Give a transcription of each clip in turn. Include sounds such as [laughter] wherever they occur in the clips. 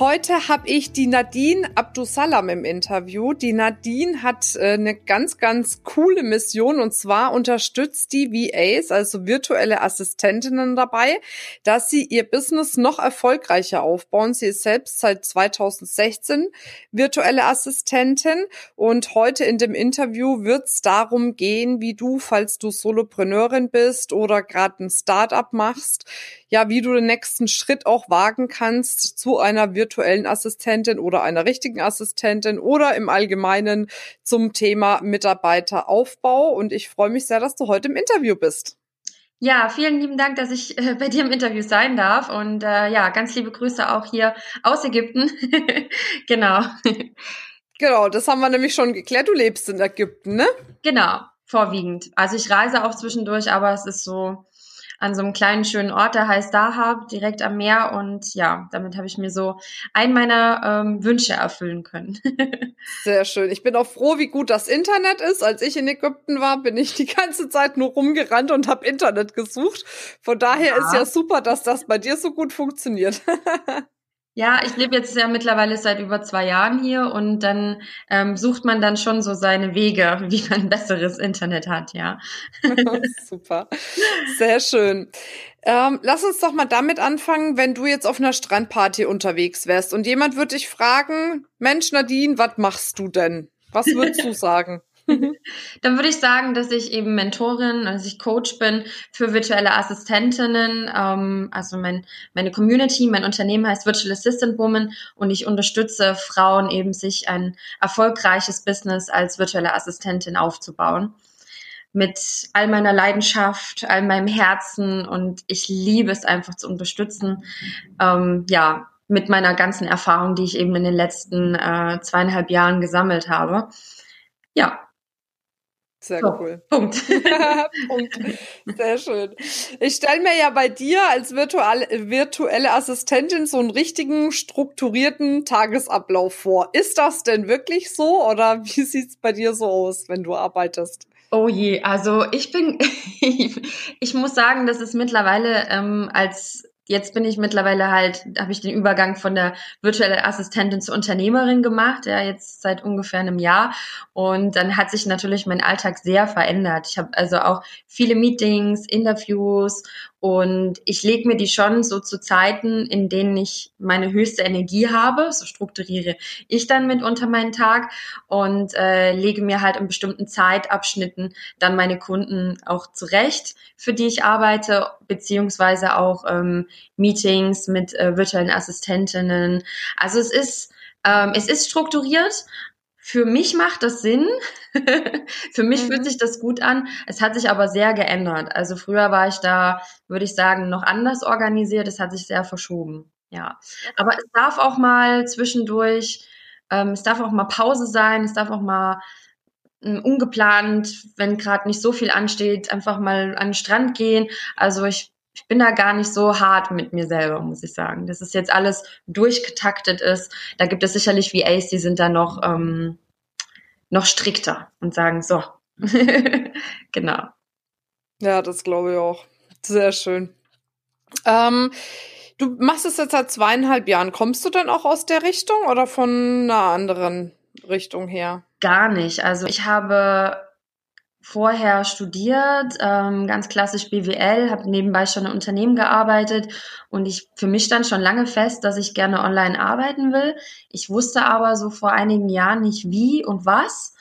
Heute habe ich die Nadine Abdusalam im Interview. Die Nadine hat äh, eine ganz, ganz coole Mission und zwar unterstützt die VAs, also virtuelle Assistentinnen dabei, dass sie ihr Business noch erfolgreicher aufbauen. Sie ist selbst seit 2016 virtuelle Assistentin und heute in dem Interview wird es darum gehen, wie du, falls du Solopreneurin bist oder gerade ein Startup machst, ja, wie du den nächsten Schritt auch wagen kannst zu einer virtuellen Assistentin oder einer richtigen Assistentin oder im Allgemeinen zum Thema Mitarbeiteraufbau. Und ich freue mich sehr, dass du heute im Interview bist. Ja, vielen lieben Dank, dass ich äh, bei dir im Interview sein darf. Und äh, ja, ganz liebe Grüße auch hier aus Ägypten. [laughs] genau. Genau, das haben wir nämlich schon geklärt. Du lebst in Ägypten, ne? Genau, vorwiegend. Also ich reise auch zwischendurch, aber es ist so an so einem kleinen schönen Ort, der heißt Dahab, direkt am Meer. Und ja, damit habe ich mir so einen meiner ähm, Wünsche erfüllen können. [laughs] Sehr schön. Ich bin auch froh, wie gut das Internet ist. Als ich in Ägypten war, bin ich die ganze Zeit nur rumgerannt und habe Internet gesucht. Von daher ja. ist ja super, dass das bei dir so gut funktioniert. [laughs] Ja, ich lebe jetzt ja mittlerweile seit über zwei Jahren hier und dann ähm, sucht man dann schon so seine Wege, [laughs] wie man besseres Internet hat, ja. [laughs] Super, sehr schön. Ähm, lass uns doch mal damit anfangen, wenn du jetzt auf einer Strandparty unterwegs wärst und jemand würde dich fragen, Mensch Nadine, was machst du denn? Was würdest du [laughs] sagen? [laughs] Dann würde ich sagen, dass ich eben Mentorin, dass ich Coach bin für virtuelle Assistentinnen. Ähm, also mein, meine Community, mein Unternehmen heißt Virtual Assistant Woman und ich unterstütze Frauen eben, sich ein erfolgreiches Business als virtuelle Assistentin aufzubauen. Mit all meiner Leidenschaft, all meinem Herzen und ich liebe es einfach zu unterstützen. Ähm, ja, mit meiner ganzen Erfahrung, die ich eben in den letzten äh, zweieinhalb Jahren gesammelt habe. Ja, sehr so, cool. Punkt. [laughs] Punkt. [laughs] Sehr schön. Ich stelle mir ja bei dir als virtuelle, virtuelle Assistentin so einen richtigen strukturierten Tagesablauf vor. Ist das denn wirklich so oder [laughs] wie sieht's bei dir so aus, wenn du arbeitest? Oh je, also ich bin, ich muss sagen, dass es mittlerweile ähm, als jetzt bin ich mittlerweile halt, habe ich den Übergang von der virtuellen Assistentin zur Unternehmerin gemacht, ja, jetzt seit ungefähr einem Jahr. Und dann hat sich natürlich mein Alltag sehr verändert. Ich habe also auch viele Meetings, Interviews und ich lege mir die schon so zu Zeiten, in denen ich meine höchste Energie habe. So strukturiere ich dann mitunter meinen Tag und äh, lege mir halt in bestimmten Zeitabschnitten dann meine Kunden auch zurecht, für die ich arbeite, beziehungsweise auch ähm, Meetings mit äh, virtuellen Assistentinnen. Also es ist ähm, es ist strukturiert, für mich macht das Sinn. [laughs] Für mich mhm. fühlt sich das gut an. Es hat sich aber sehr geändert. Also früher war ich da, würde ich sagen, noch anders organisiert. Es hat sich sehr verschoben. Ja. Aber es darf auch mal zwischendurch, ähm, es darf auch mal Pause sein. Es darf auch mal ähm, ungeplant, wenn gerade nicht so viel ansteht, einfach mal an den Strand gehen. Also ich ich bin da gar nicht so hart mit mir selber, muss ich sagen. Dass es jetzt alles durchgetaktet ist. Da gibt es sicherlich VAs, die sind da noch, ähm, noch strikter und sagen so. [laughs] genau. Ja, das glaube ich auch. Sehr schön. Ähm, du machst es jetzt seit zweieinhalb Jahren. Kommst du denn auch aus der Richtung oder von einer anderen Richtung her? Gar nicht. Also ich habe vorher studiert, ähm, ganz klassisch BWL, habe nebenbei schon in Unternehmen gearbeitet und ich für mich stand schon lange fest, dass ich gerne online arbeiten will. Ich wusste aber so vor einigen Jahren nicht wie und was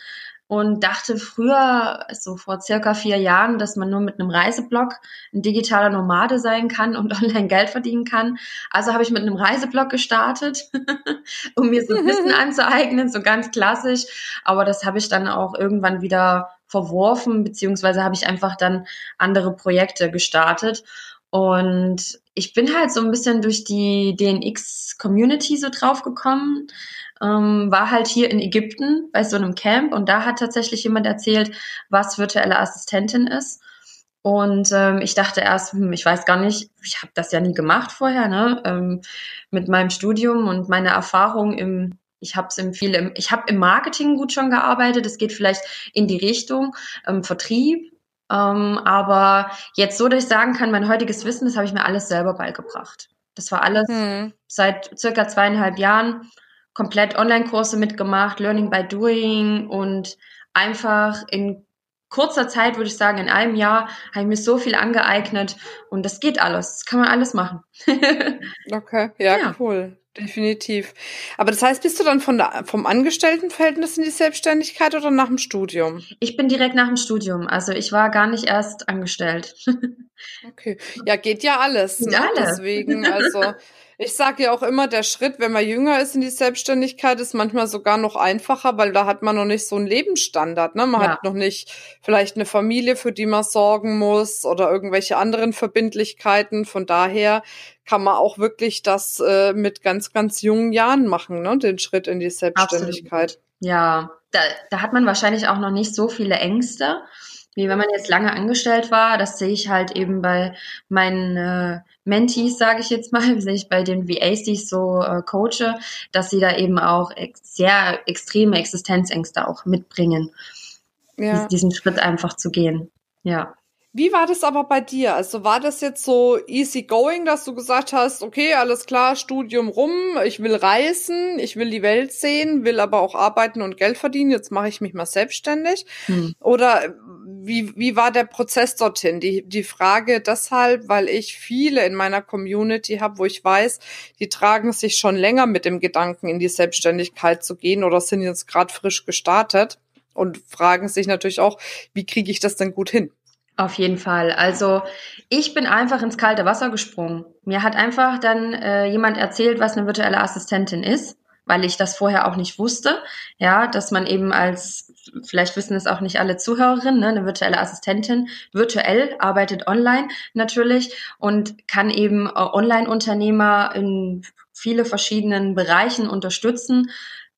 und dachte früher, so vor circa vier Jahren, dass man nur mit einem Reiseblog ein digitaler Nomade sein kann und [laughs] online Geld verdienen kann. Also habe ich mit einem Reiseblog gestartet, [laughs] um mir so Wissen [laughs] anzueignen, so ganz klassisch. Aber das habe ich dann auch irgendwann wieder verworfen, beziehungsweise habe ich einfach dann andere Projekte gestartet. Und ich bin halt so ein bisschen durch die DNX-Community so draufgekommen. Ähm, war halt hier in Ägypten bei so einem Camp und da hat tatsächlich jemand erzählt, was virtuelle Assistentin ist. Und ähm, ich dachte erst, hm, ich weiß gar nicht, ich habe das ja nie gemacht vorher, ne? Ähm, mit meinem Studium und meiner Erfahrung im, ich habe es im viel, im, ich habe im Marketing gut schon gearbeitet. Es geht vielleicht in die Richtung ähm, Vertrieb, ähm, aber jetzt so, dass ich sagen kann, mein heutiges Wissen, das habe ich mir alles selber beigebracht. Das war alles hm. seit circa zweieinhalb Jahren komplett Online-Kurse mitgemacht, Learning by Doing und einfach in kurzer Zeit, würde ich sagen, in einem Jahr, habe ich mir so viel angeeignet und das geht alles. Das kann man alles machen. [laughs] okay, ja, ja, cool. Definitiv. Aber das heißt, bist du dann von der, vom Angestelltenverhältnis in die Selbstständigkeit oder nach dem Studium? Ich bin direkt nach dem Studium. Also ich war gar nicht erst angestellt. [laughs] okay. Ja, geht ja alles. Ne? Alles. Deswegen, also [laughs] Ich sage ja auch immer, der Schritt, wenn man jünger ist in die Selbstständigkeit, ist manchmal sogar noch einfacher, weil da hat man noch nicht so einen Lebensstandard. Ne? Man ja. hat noch nicht vielleicht eine Familie, für die man sorgen muss oder irgendwelche anderen Verbindlichkeiten. Von daher kann man auch wirklich das äh, mit ganz, ganz jungen Jahren machen, ne? den Schritt in die Selbstständigkeit. Absolut. Ja, da, da hat man wahrscheinlich auch noch nicht so viele Ängste wie wenn man jetzt lange angestellt war. Das sehe ich halt eben bei meinen äh, Mentees, sage ich jetzt mal, [laughs] sehe ich bei den VAs, die ich so äh, coache, dass sie da eben auch ex sehr extreme Existenzängste auch mitbringen, ja. diesen Schritt einfach zu gehen. Ja. Wie war das aber bei dir? Also war das jetzt so easy going, dass du gesagt hast, okay, alles klar, Studium rum, ich will reisen, ich will die Welt sehen, will aber auch arbeiten und Geld verdienen, jetzt mache ich mich mal selbstständig? Hm. Oder wie, wie war der Prozess dorthin? Die, die Frage deshalb, weil ich viele in meiner Community habe, wo ich weiß, die tragen sich schon länger mit dem Gedanken, in die Selbstständigkeit zu gehen oder sind jetzt gerade frisch gestartet und fragen sich natürlich auch, wie kriege ich das denn gut hin? Auf jeden Fall. Also ich bin einfach ins kalte Wasser gesprungen. Mir hat einfach dann äh, jemand erzählt, was eine virtuelle Assistentin ist, weil ich das vorher auch nicht wusste. Ja, dass man eben als, vielleicht wissen es auch nicht alle Zuhörerinnen, ne, eine virtuelle Assistentin virtuell arbeitet online natürlich und kann eben äh, Online-Unternehmer in viele verschiedenen Bereichen unterstützen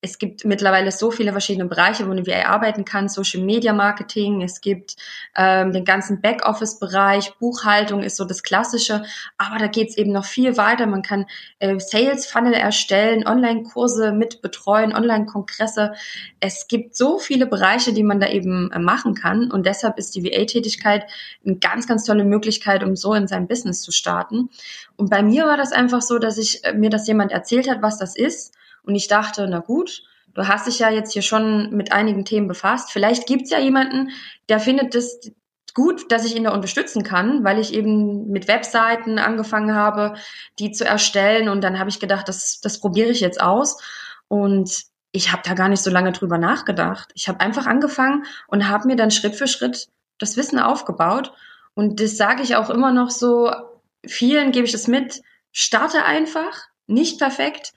es gibt mittlerweile so viele verschiedene Bereiche, wo eine VA arbeiten kann. Social Media Marketing, es gibt ähm, den ganzen Backoffice-Bereich, Buchhaltung ist so das Klassische, aber da geht's eben noch viel weiter. Man kann äh, Sales-Funnel erstellen, Online-Kurse mit betreuen, Online-Kongresse. Es gibt so viele Bereiche, die man da eben äh, machen kann und deshalb ist die VA-Tätigkeit eine ganz, ganz tolle Möglichkeit, um so in sein Business zu starten. Und bei mir war das einfach so, dass ich äh, mir das jemand erzählt hat, was das ist und ich dachte, na gut, du hast dich ja jetzt hier schon mit einigen Themen befasst. Vielleicht gibt's ja jemanden, der findet das gut, dass ich ihn da unterstützen kann, weil ich eben mit Webseiten angefangen habe, die zu erstellen. Und dann habe ich gedacht, das, das probiere ich jetzt aus. Und ich habe da gar nicht so lange drüber nachgedacht. Ich habe einfach angefangen und habe mir dann Schritt für Schritt das Wissen aufgebaut. Und das sage ich auch immer noch so, vielen gebe ich das mit, starte einfach, nicht perfekt,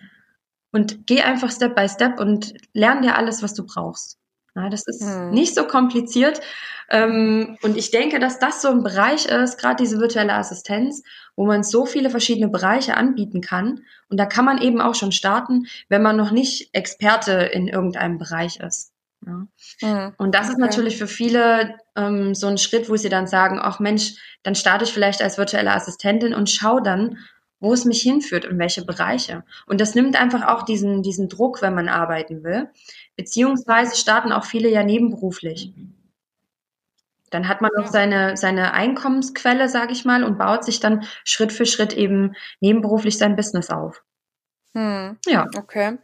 und geh einfach Step by Step und lern dir alles, was du brauchst. Ja, das ist hm. nicht so kompliziert. Ähm, und ich denke, dass das so ein Bereich ist, gerade diese virtuelle Assistenz, wo man so viele verschiedene Bereiche anbieten kann. Und da kann man eben auch schon starten, wenn man noch nicht Experte in irgendeinem Bereich ist. Ja. Hm. Und das okay. ist natürlich für viele ähm, so ein Schritt, wo sie dann sagen, ach Mensch, dann starte ich vielleicht als virtuelle Assistentin und schau dann, wo es mich hinführt und welche Bereiche. Und das nimmt einfach auch diesen, diesen Druck, wenn man arbeiten will. Beziehungsweise starten auch viele ja nebenberuflich. Dann hat man noch seine, seine Einkommensquelle, sage ich mal, und baut sich dann Schritt für Schritt eben nebenberuflich sein Business auf. Hm. Ja. Okay.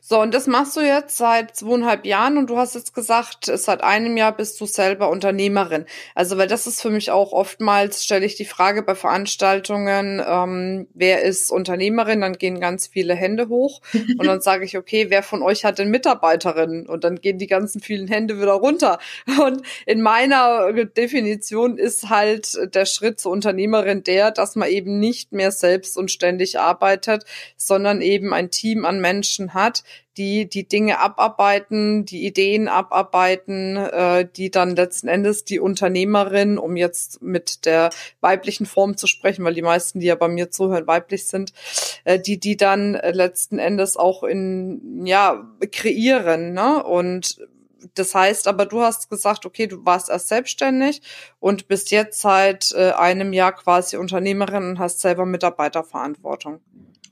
So, und das machst du jetzt seit zweieinhalb Jahren und du hast jetzt gesagt, seit einem Jahr bist du selber Unternehmerin. Also, weil das ist für mich auch oftmals, stelle ich die Frage bei Veranstaltungen, ähm, wer ist Unternehmerin? Dann gehen ganz viele Hände hoch [laughs] und dann sage ich, okay, wer von euch hat denn Mitarbeiterin? Und dann gehen die ganzen vielen Hände wieder runter. Und in meiner Definition ist halt der Schritt zur Unternehmerin der, dass man eben nicht mehr selbst und ständig arbeitet, sondern eben eben ein Team an Menschen hat, die die Dinge abarbeiten, die Ideen abarbeiten, äh, die dann letzten Endes die Unternehmerin, um jetzt mit der weiblichen Form zu sprechen, weil die meisten, die ja bei mir zuhören, weiblich sind, äh, die die dann letzten Endes auch in ja kreieren, ne? Und das heißt aber, du hast gesagt, okay, du warst erst selbstständig und bist jetzt seit äh, einem Jahr quasi Unternehmerin und hast selber Mitarbeiterverantwortung.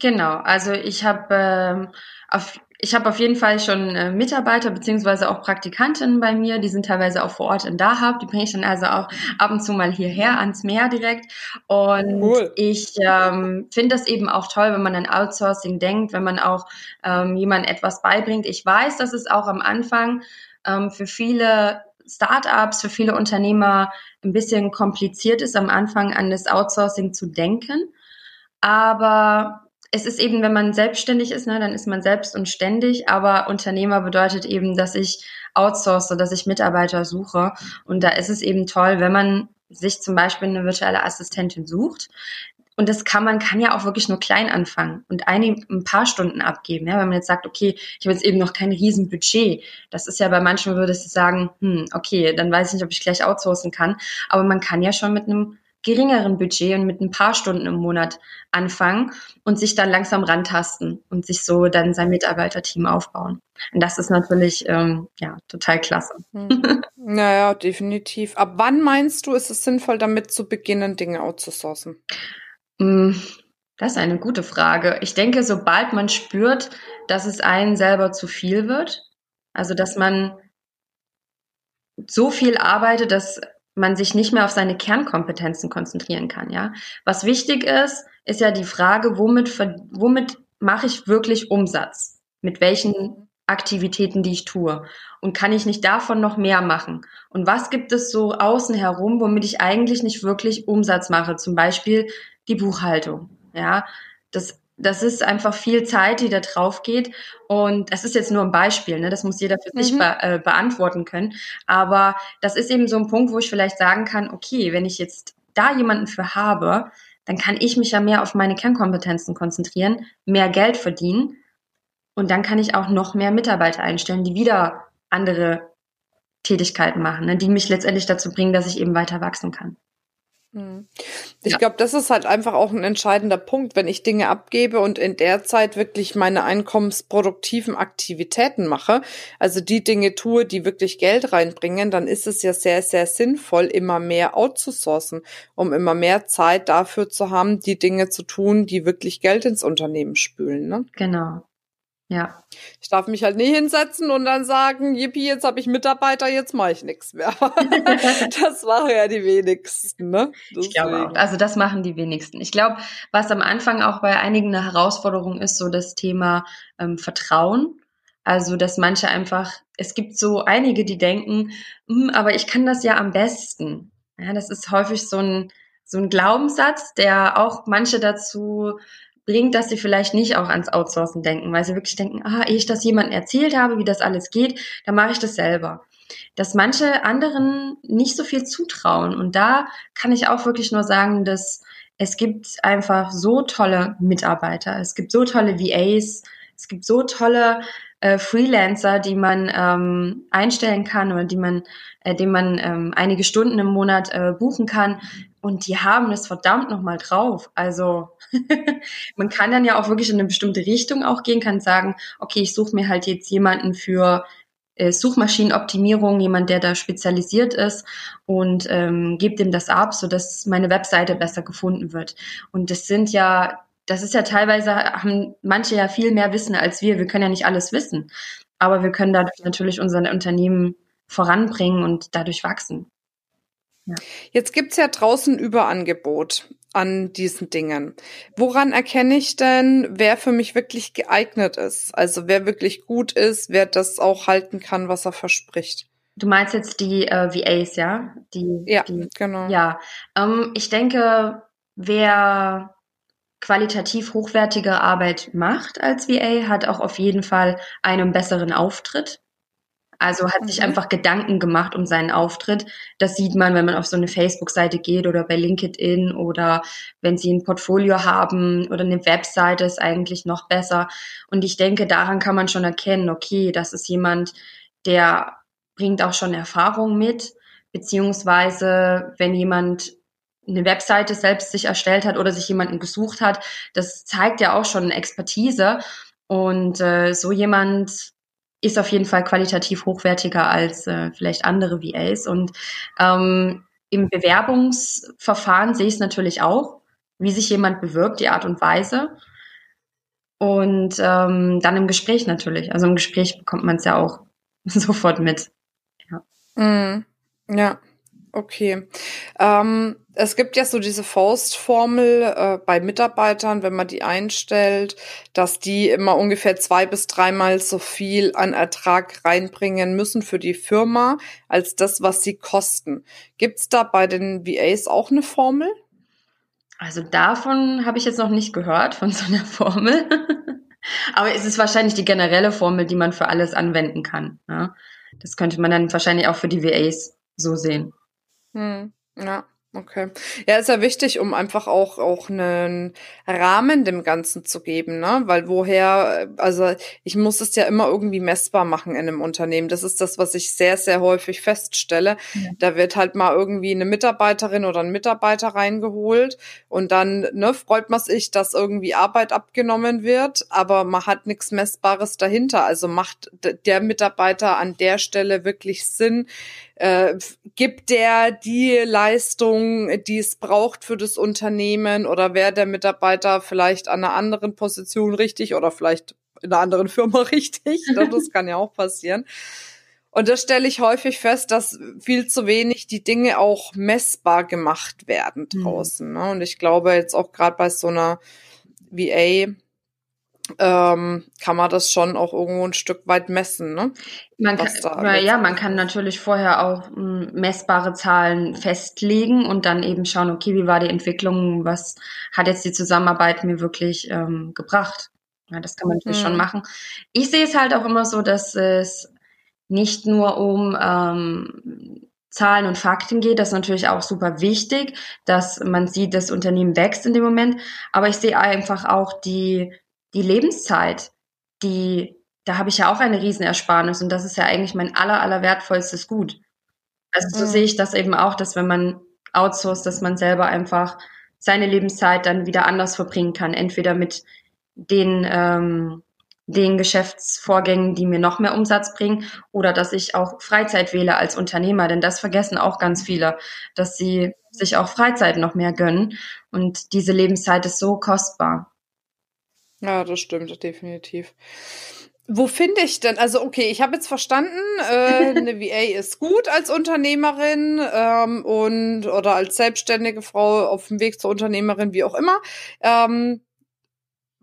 Genau, also ich habe ähm, auf ich habe auf jeden Fall schon äh, Mitarbeiter beziehungsweise auch Praktikantinnen bei mir, die sind teilweise auch vor Ort in Dahab. Die bringe ich dann also auch ab und zu mal hierher ans Meer direkt. Und cool. ich ähm, finde das eben auch toll, wenn man an Outsourcing denkt, wenn man auch ähm, jemandem etwas beibringt. Ich weiß, dass es auch am Anfang ähm, für viele Startups, für viele Unternehmer ein bisschen kompliziert ist, am Anfang an das Outsourcing zu denken. Aber es ist eben, wenn man selbstständig ist, ne, dann ist man selbst und ständig, aber Unternehmer bedeutet eben, dass ich outsource, dass ich Mitarbeiter suche. Und da ist es eben toll, wenn man sich zum Beispiel eine virtuelle Assistentin sucht, und das kann man kann ja auch wirklich nur klein anfangen und eine, ein paar Stunden abgeben. Ja, wenn man jetzt sagt, okay, ich habe jetzt eben noch kein Riesenbudget. Das ist ja bei manchen würde ich sagen, hm, okay, dann weiß ich nicht, ob ich gleich outsourcen kann. Aber man kann ja schon mit einem geringeren Budget und mit ein paar Stunden im Monat anfangen und sich dann langsam rantasten und sich so dann sein Mitarbeiterteam aufbauen. Und das ist natürlich ähm, ja total klasse. [laughs] Mhm. Naja, definitiv. Ab wann meinst du, ist es sinnvoll, damit zu beginnen, Dinge outzusourcen? Hm, das ist eine gute Frage. Ich denke, sobald man spürt, dass es einen selber zu viel wird, also dass man so viel arbeitet, dass man sich nicht mehr auf seine Kernkompetenzen konzentrieren kann, ja. Was wichtig ist, ist ja die Frage, womit, womit mache ich wirklich Umsatz? Mit welchen Aktivitäten, die ich tue? Und kann ich nicht davon noch mehr machen? Und was gibt es so außen herum, womit ich eigentlich nicht wirklich Umsatz mache? Zum Beispiel die Buchhaltung. Ja, das, das ist einfach viel Zeit, die da drauf geht. Und das ist jetzt nur ein Beispiel, ne? das muss jeder für sich mhm. be äh, beantworten können. Aber das ist eben so ein Punkt, wo ich vielleicht sagen kann, okay, wenn ich jetzt da jemanden für habe, dann kann ich mich ja mehr auf meine Kernkompetenzen konzentrieren, mehr Geld verdienen und dann kann ich auch noch mehr Mitarbeiter einstellen, die wieder andere Tätigkeiten machen, ne, die mich letztendlich dazu bringen, dass ich eben weiter wachsen kann. Hm. Ich ja. glaube, das ist halt einfach auch ein entscheidender Punkt, wenn ich Dinge abgebe und in der Zeit wirklich meine einkommensproduktiven Aktivitäten mache, also die Dinge tue, die wirklich Geld reinbringen, dann ist es ja sehr, sehr sinnvoll, immer mehr outzusourcen, um immer mehr Zeit dafür zu haben, die Dinge zu tun, die wirklich Geld ins Unternehmen spülen. Ne? Genau. Ja. Ich darf mich halt nie hinsetzen und dann sagen, yippie, jetzt habe ich Mitarbeiter, jetzt mache ich nichts mehr. [laughs] das machen ja die wenigsten, ne? Ich glaube auch. Also das machen die wenigsten. Ich glaube, was am Anfang auch bei einigen eine Herausforderung ist, so das Thema ähm, Vertrauen. Also, dass manche einfach, es gibt so einige, die denken, hm, aber ich kann das ja am besten. Ja, das ist häufig so ein, so ein Glaubenssatz, der auch manche dazu bringt, dass sie vielleicht nicht auch ans Outsourcen denken, weil sie wirklich denken, ah, ehe ich das jemandem erzählt habe, wie das alles geht, dann mache ich das selber. Dass manche anderen nicht so viel zutrauen. Und da kann ich auch wirklich nur sagen, dass es gibt einfach so tolle Mitarbeiter, es gibt so tolle VAs, es gibt so tolle äh, Freelancer, die man ähm, einstellen kann oder die man, äh, dem man ähm, einige Stunden im Monat äh, buchen kann. Und die haben es verdammt nochmal drauf. Also [laughs] man kann dann ja auch wirklich in eine bestimmte Richtung auch gehen, kann sagen, okay, ich suche mir halt jetzt jemanden für äh, Suchmaschinenoptimierung, jemand, der da spezialisiert ist und ähm, gebe dem das ab, sodass meine Webseite besser gefunden wird. Und das sind ja, das ist ja teilweise, haben manche ja viel mehr Wissen als wir. Wir können ja nicht alles wissen. Aber wir können dadurch natürlich unser Unternehmen voranbringen und dadurch wachsen. Ja. Jetzt gibt's ja draußen Überangebot an diesen Dingen. Woran erkenne ich denn, wer für mich wirklich geeignet ist? Also wer wirklich gut ist, wer das auch halten kann, was er verspricht. Du meinst jetzt die äh, VAs, ja? Die, ja, die, genau. Ja, ähm, ich denke, wer qualitativ hochwertige Arbeit macht als VA, hat auch auf jeden Fall einen besseren Auftritt Also hat mhm. sich einfach Gedanken gemacht um seinen Auftritt. Das sieht man, wenn man auf so eine Facebook-Seite geht oder bei LinkedIn oder wenn sie ein Portfolio haben oder eine Webseite ist eigentlich noch besser. Und ich denke, daran kann man schon erkennen, okay, das ist jemand, der bringt auch schon Erfahrung mit, beziehungsweise wenn jemand eine Webseite selbst sich erstellt hat oder sich jemanden gesucht hat, das zeigt ja auch schon Expertise. Und äh, so jemand ist auf jeden Fall qualitativ hochwertiger als äh, vielleicht andere VAs. Und ähm, im Bewerbungsverfahren sehe ich es natürlich auch, wie sich jemand bewirbt, die Art und Weise. Und ähm, dann im Gespräch natürlich. Also im Gespräch bekommt man es ja auch [laughs] sofort mit. Ja. Mm, ja. Okay. Ähm, es gibt ja so diese Faustformel äh, bei Mitarbeitern, wenn man die einstellt, dass die immer ungefähr zwei bis dreimal so viel an Ertrag reinbringen müssen für die Firma als das, was sie kosten. Gibt's da bei den VAs auch eine Formel? Also davon habe ich jetzt noch nicht gehört, von so einer Formel. [laughs] Aber es ist wahrscheinlich die generelle Formel, die man für alles anwenden kann. Ja? Das könnte man dann wahrscheinlich auch für die VAs so sehen. Hm, ja. Okay. Ja, ist ja wichtig, um einfach auch, auch einen Rahmen dem Ganzen zu geben, ne? Weil woher, also ich muss es ja immer irgendwie messbar machen in einem Unternehmen. Das ist das, was ich sehr, sehr häufig feststelle. Ja. Da wird halt mal irgendwie eine Mitarbeiterin oder ein Mitarbeiter reingeholt und dann, ne, freut man sich, dass irgendwie Arbeit abgenommen wird, aber man hat nichts Messbares dahinter. Also macht der Mitarbeiter an der Stelle wirklich Sinn? Äh, gibt der die Leistung, die es braucht für das Unternehmen oder wäre der Mitarbeiter vielleicht an einer anderen Position richtig oder vielleicht in einer anderen Firma [laughs] richtig? das kann ja auch passieren. Und das stelle ich häufig fest, dass viel zu wenig die Dinge auch messbar gemacht werden mhm. draußen. Ne? Und ich glaube jetzt auch gerade bei so einer VA, ähm, kann man das schon auch irgendwo ein Stück weit messen. Ne? Man kann, na, ja, man kann natürlich vorher auch m, hm, messbare Zahlen festlegen und dann eben schauen, okay, wie war die Entwicklung, was hat jetzt die Zusammenarbeit mir wirklich ähm, gebracht. Ja, das kann man natürlich mhm. schon machen. Ich sehe es halt auch immer so, dass es nicht nur um ähm, Zahlen und Fakten geht, das ist natürlich auch super wichtig, dass man sieht, das Unternehmen wächst in dem Moment. Aber ich sehe einfach auch die die Lebenszeit, die, da habe ich ja auch eine Riesenersparnis und das ist ja eigentlich mein aller, aller wertvollstes Gut. Also so mhm. sehe ich das eben auch, dass wenn man outsourced, dass man selber einfach seine Lebenszeit dann wieder anders verbringen kann. Entweder mit den, ähm, den Geschäftsvorgängen, die mir noch mehr Umsatz bringen, oder dass ich auch Freizeit wähle als Unternehmer, denn das vergessen auch ganz viele, dass sie sich auch Freizeit noch mehr gönnen. Und diese Lebenszeit ist so kostbar. Ja, das stimmt, definitiv. Wo finde ich denn, also okay, ich habe jetzt verstanden, äh, [laughs] eine VA ist gut als Unternehmerin ähm, und oder als selbstständige Frau auf dem Weg zur Unternehmerin, wie auch immer. Ähm,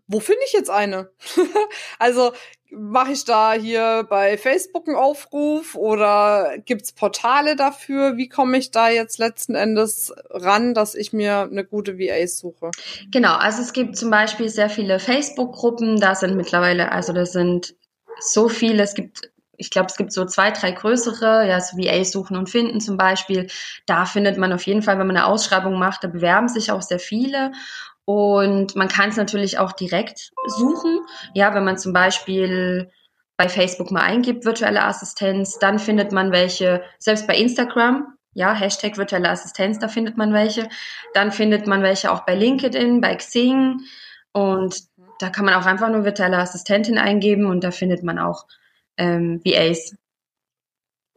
wo finde ich jetzt eine? [laughs] also mache ich da hier bei Facebook einen Aufruf oder gibt's Portale dafür? Wie komme ich da jetzt letzten Endes ran, dass ich mir eine gute VA suche? Genau, also es gibt zum Beispiel sehr viele Facebook-Gruppen, da sind mittlerweile, also da sind so viele, es gibt ich glaube, es gibt so zwei, drei größere, ja, so VA suchen und finden zum Beispiel. Da findet man auf jeden Fall, wenn man eine Ausschreibung macht, da bewerben sich auch sehr viele. Und man kann es natürlich auch direkt suchen. Ja, wenn man zum Beispiel bei Facebook mal eingibt, virtuelle Assistenz, dann findet man welche, selbst bei Instagram, ja, Hashtag virtuelle Assistenz, da findet man welche. Dann findet man welche auch bei LinkedIn, bei Xing. Und da kann man auch einfach nur virtuelle Assistentin eingeben und da findet man auch ähm, VAs,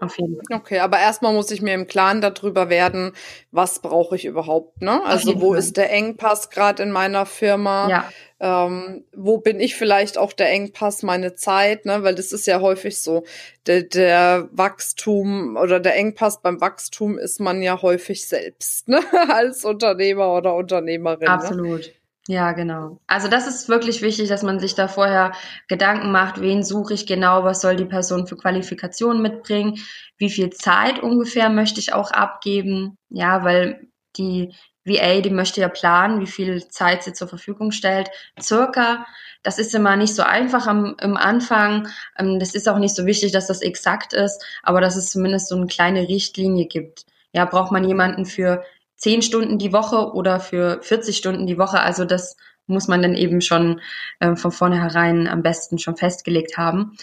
auf jeden Fall. Okay, aber erstmal muss ich mir im Klaren darüber werden, was brauche ich überhaupt, ne? Also wo Fall. ist der Engpass gerade in meiner Firma? Ja. Ähm, wo bin ich vielleicht auch der Engpass, meine Zeit, ne? Weil das ist ja häufig so. Der, der Wachstum oder der Engpass beim Wachstum ist man ja häufig selbst, ne? [laughs] Als Unternehmer oder Unternehmerin. Ne? Absolut. Ne? Ja, genau. Also das ist wirklich wichtig, dass man sich da vorher Gedanken macht, wen suche ich genau, was soll die Person für Qualifikationen mitbringen, wie viel Zeit ungefähr möchte ich auch abgeben. Ja, weil die VA, die möchte ja planen, wie viel Zeit sie zur Verfügung stellt, circa. Das ist immer nicht so einfach am, am Anfang. Ähm, das ist auch nicht so wichtig, dass das exakt ist, aber dass es zumindest so eine kleine Richtlinie gibt. Ja, braucht man jemanden für zehn Stunden die Woche oder für 40 Stunden die Woche? Also das muss man dann eben schon äh, von vornherein am besten schon festgelegt haben.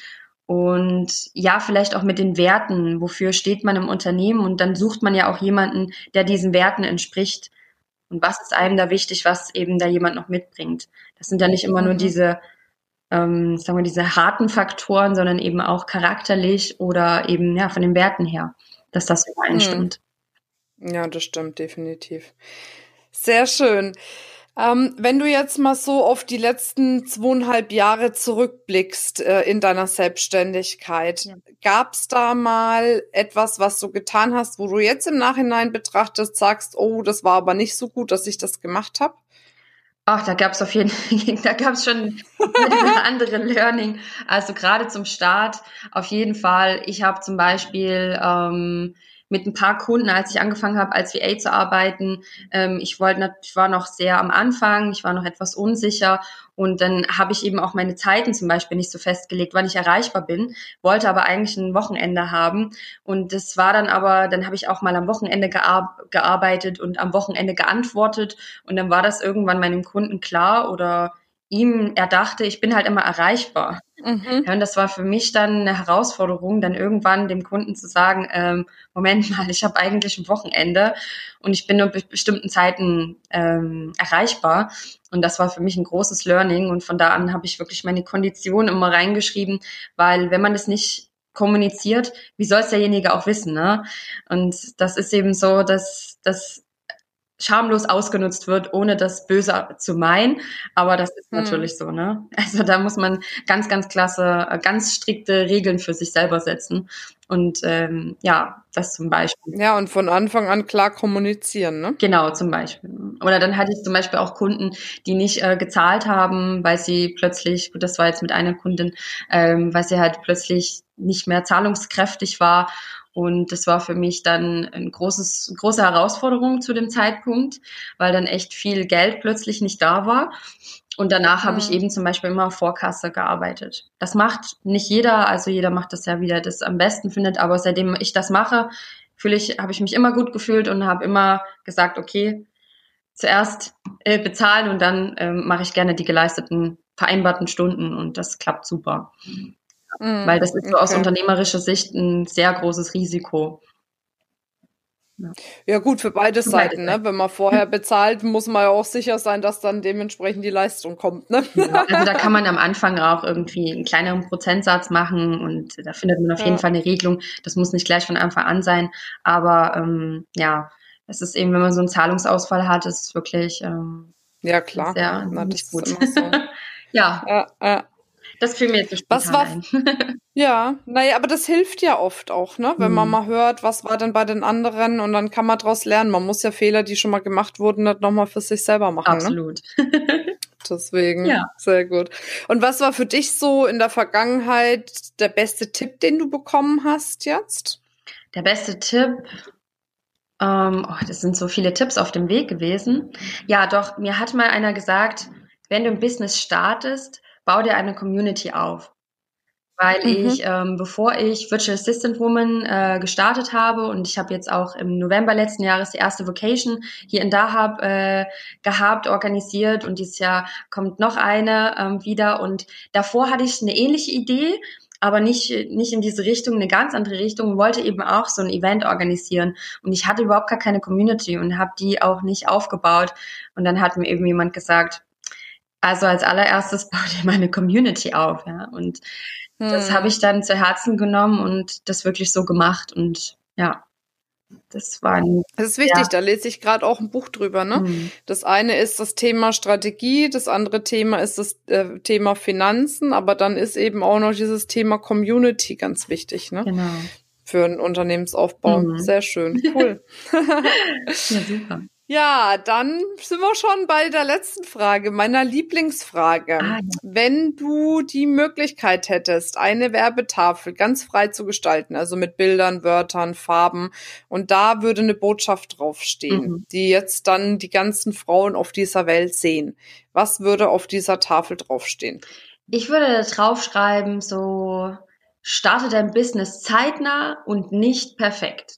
Und ja, vielleicht auch mit den Werten. Wofür steht man im Unternehmen? Und dann sucht man ja auch jemanden, der diesen Werten entspricht. Und was ist einem da wichtig, was eben da jemand noch mitbringt? Das sind ja nicht immer nur mhm. diese, ähm, sagen wir, diese harten Faktoren, sondern eben auch charakterlich oder eben ja von den Werten her, dass das übereinstimmt. Ja, das stimmt definitiv. Sehr schön. Ähm, wenn du jetzt mal so auf die letzten zweieinhalb Jahre zurückblickst äh, in deiner Selbstständigkeit, ja. gab es da mal etwas, was du getan hast, wo du jetzt im Nachhinein betrachtest, sagst, oh, das war aber nicht so gut, dass ich das gemacht habe? Ach, da gab es auf jeden Fall, [laughs] da gab es schon [laughs] andere Learning. Also gerade zum Start auf jeden Fall. Ich habe zum Beispiel ähm, mit ein paar Kunden, als ich angefangen habe, als VA zu arbeiten. Ähm, ich wollte, ich war noch sehr am Anfang, ich war noch etwas unsicher. Und dann habe ich eben auch meine Zeiten zum Beispiel nicht so festgelegt, wann ich erreichbar bin, wollte aber eigentlich ein Wochenende haben. Und das war dann aber, dann habe ich auch mal am Wochenende gear gearbeitet und am Wochenende geantwortet. Und dann war das irgendwann meinem Kunden klar oder ihm, er dachte, ich bin halt immer erreichbar. Mhm. Ja, und das war für mich dann eine Herausforderung, dann irgendwann dem Kunden zu sagen, ähm, Moment mal, ich habe eigentlich ein Wochenende und ich bin nur bei bestimmten Zeiten ähm, erreichbar. Und das war für mich ein großes Learning. Und von da an habe ich wirklich meine Kondition immer reingeschrieben, weil wenn man das nicht kommuniziert, wie soll es derjenige auch wissen? Ne? Und das ist eben so, dass, dass schamlos ausgenutzt wird, ohne das böse zu meinen. Aber das ist hm. natürlich so, ne? Also da muss man ganz, ganz klasse, ganz strikte Regeln für sich selber setzen. Und ähm, ja, das zum Beispiel. Ja, und von Anfang an klar kommunizieren, ne? Genau, zum Beispiel. Oder dann hatte ich zum Beispiel auch Kunden, die nicht äh, gezahlt haben, weil sie plötzlich, gut, das war jetzt mit einer Kundin, ähm, weil sie halt plötzlich nicht mehr zahlungskräftig war und das war für mich dann ein großes, große Herausforderung zu dem Zeitpunkt, weil dann echt viel Geld plötzlich nicht da war. Und danach mhm. habe ich mhm. eben zum Beispiel immer Vorkasse gearbeitet. Das macht nicht jeder, also jeder macht das ja, wie er das am besten findet. Aber seitdem ich das mache, fühle ich, habe ich mich immer gut gefühlt und habe immer gesagt, okay, zuerst äh, bezahlen und dann äh, mache ich gerne die geleisteten vereinbarten Stunden und das klappt super. Mhm, Weil das ist so aus unternehmerischer Sicht ein sehr großes Risiko. Ja. ja, gut, für beide Seiten. Ne? Wenn man vorher bezahlt, muss man ja auch sicher sein, dass dann dementsprechend die Leistung kommt. Ne? Ja, also da [laughs] kann man am Anfang auch irgendwie einen kleineren Prozentsatz machen und da findet man auf jeden Fall eine Regelung. Das muss nicht gleich von Anfang an sein. Aber ähm, ja, es ist eben, wenn man so einen Zahlungsausfall hat, ist es wirklich ähm, ja klar, sehr Na, nicht gut. So. [laughs] ja. ja, ja. Das fiel mir jetzt so was war, ein. [laughs] ja, naja, aber das hilft ja oft auch, ne? Wenn hm. man mal hört, was war denn bei den anderen und dann kann man daraus lernen. Man muss ja Fehler, die schon mal gemacht wurden, nicht nochmal für sich selber machen. Ne? Absolut. Ne? [laughs] Deswegen, ja. sehr gut. Und was war für dich so in der Vergangenheit der beste Tipp, den du bekommen hast jetzt? Der beste Tipp, ähm, oh, das sind so viele Tipps auf dem Weg gewesen. Ja, doch, mir hat mal einer gesagt, wenn du ein Business startest, bau dir eine Community auf. Weil mhm. ich, ähm, bevor ich Virtual Assistant Woman äh, gestartet habe und ich habe jetzt auch im November letzten Jahres die erste Vocation hier in Dahab äh, gehabt, organisiert und dieses Jahr kommt noch eine ähm, wieder und davor hatte ich eine ähnliche Idee, aber nicht, nicht in diese Richtung, eine ganz andere Richtung, wollte eben auch so ein Event organisieren. Und ich hatte überhaupt gar keine Community und habe die auch nicht aufgebaut. Und dann hat mir eben jemand gesagt, also als allererstes [laughs] baue dir meine Community auf, ja. Und hm. das habe ich dann zu Herzen genommen und das wirklich so gemacht. Und ja, das war ein, Das ist wichtig, ja. da lese ich gerade auch ein Buch drüber, ne? Hm. Das eine ist das Thema Strategie, das andere Thema ist das äh, Thema Finanzen, aber dann ist eben auch noch dieses Thema Community ganz wichtig, ne? Genau. Für einen Unternehmensaufbau. Mhm. Sehr schön, cool. [laughs] ja, [laughs] super. Ja, dann sind wir schon bei der letzten Frage, meiner Lieblingsfrage. Ah, ja. Wenn du die Möglichkeit hättest, eine Werbetafel ganz frei zu gestalten, also mit Bildern, Wörtern, Farben, und da würde eine Botschaft draufstehen, mhm. die jetzt dann die ganzen Frauen auf dieser Welt sehen. Was würde auf dieser Tafel draufstehen? Ich würde draufschreiben, so starte dein Business zeitnah und nicht perfekt.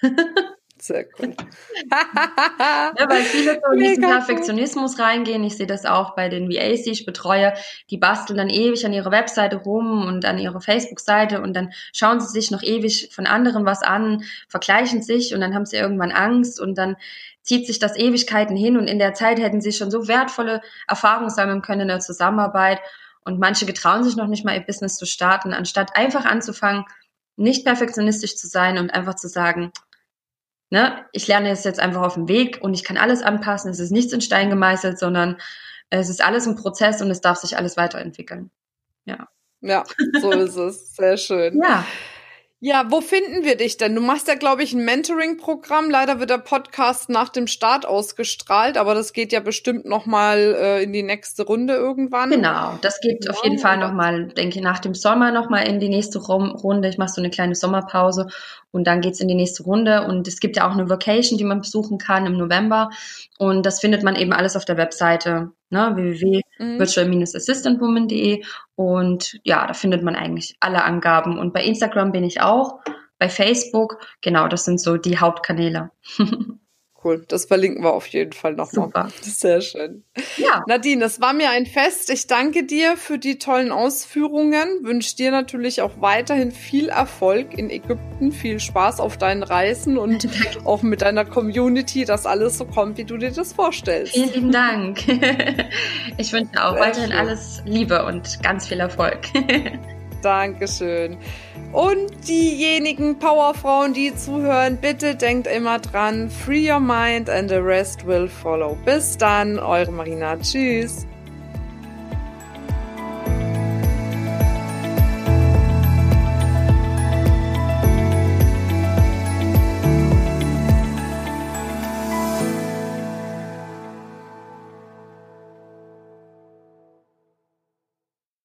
[laughs] Sehr cool. [laughs] ja, weil viele so in diesen Perfektionismus reingehen. Ich sehe das auch bei den VAs, die ich betreue. Die basteln dann ewig an ihrer Webseite rum und an ihrer Facebook-Seite und dann schauen sie sich noch ewig von anderen was an, vergleichen sich und dann haben sie irgendwann Angst und dann zieht sich das Ewigkeiten hin und in der Zeit hätten sie schon so wertvolle Erfahrungen sammeln können in der Zusammenarbeit und manche getrauen sich noch nicht mal ihr Business zu starten, anstatt einfach anzufangen, nicht perfektionistisch zu sein und einfach zu sagen, ne, ich lerne es jetzt einfach auf dem Weg und ich kann alles anpassen. Es ist nichts in Stein gemeißelt, sondern es ist alles ein Prozess und es darf sich alles weiterentwickeln. Ja. Ja, so ist es. Sehr schön. Ja. Ja, wo finden wir dich denn? Du machst ja, glaube ich, ein Mentoring-Programm. Leider wird der Podcast nach dem Start ausgestrahlt, aber das geht ja bestimmt noch mal äh, in die nächste Runde irgendwann. Genau, das geht ja, auf jeden Fall noch mal, denke ich, nach dem Sommer noch mal in die nächste Runde. Ich mache so eine kleine Sommerpause und dann geht's in die nächste Runde. Und es gibt ja auch eine Vacation, die man besuchen kann im November. Und das findet man eben alles auf der Webseite ne, www.virtual-assistantwoman.de und ja, da findet man eigentlich alle Angaben. Und bei Instagram bin ich auch, bei Facebook, genau, das sind so die Hauptkanäle. [laughs] Cool, das verlinken wir auf jeden Fall nochmal. Sehr schön. Ja. Nadine, es war mir ein Fest. Ich danke dir für die tollen Ausführungen. Wünsche dir natürlich auch weiterhin viel Erfolg in Ägypten, viel Spaß auf deinen Reisen und auch mit deiner Community, dass alles so kommt, wie du dir das vorstellst. Vielen lieben Dank. [laughs] Ich wünsche auch Sehr weiterhin schön. alles Liebe und ganz viel Erfolg. [laughs] Dankeschön. Und diejenigen Powerfrauen, die zuhören, bitte denkt immer dran, free your mind and the rest will follow. Bis dann, eure Marina. Tschüss.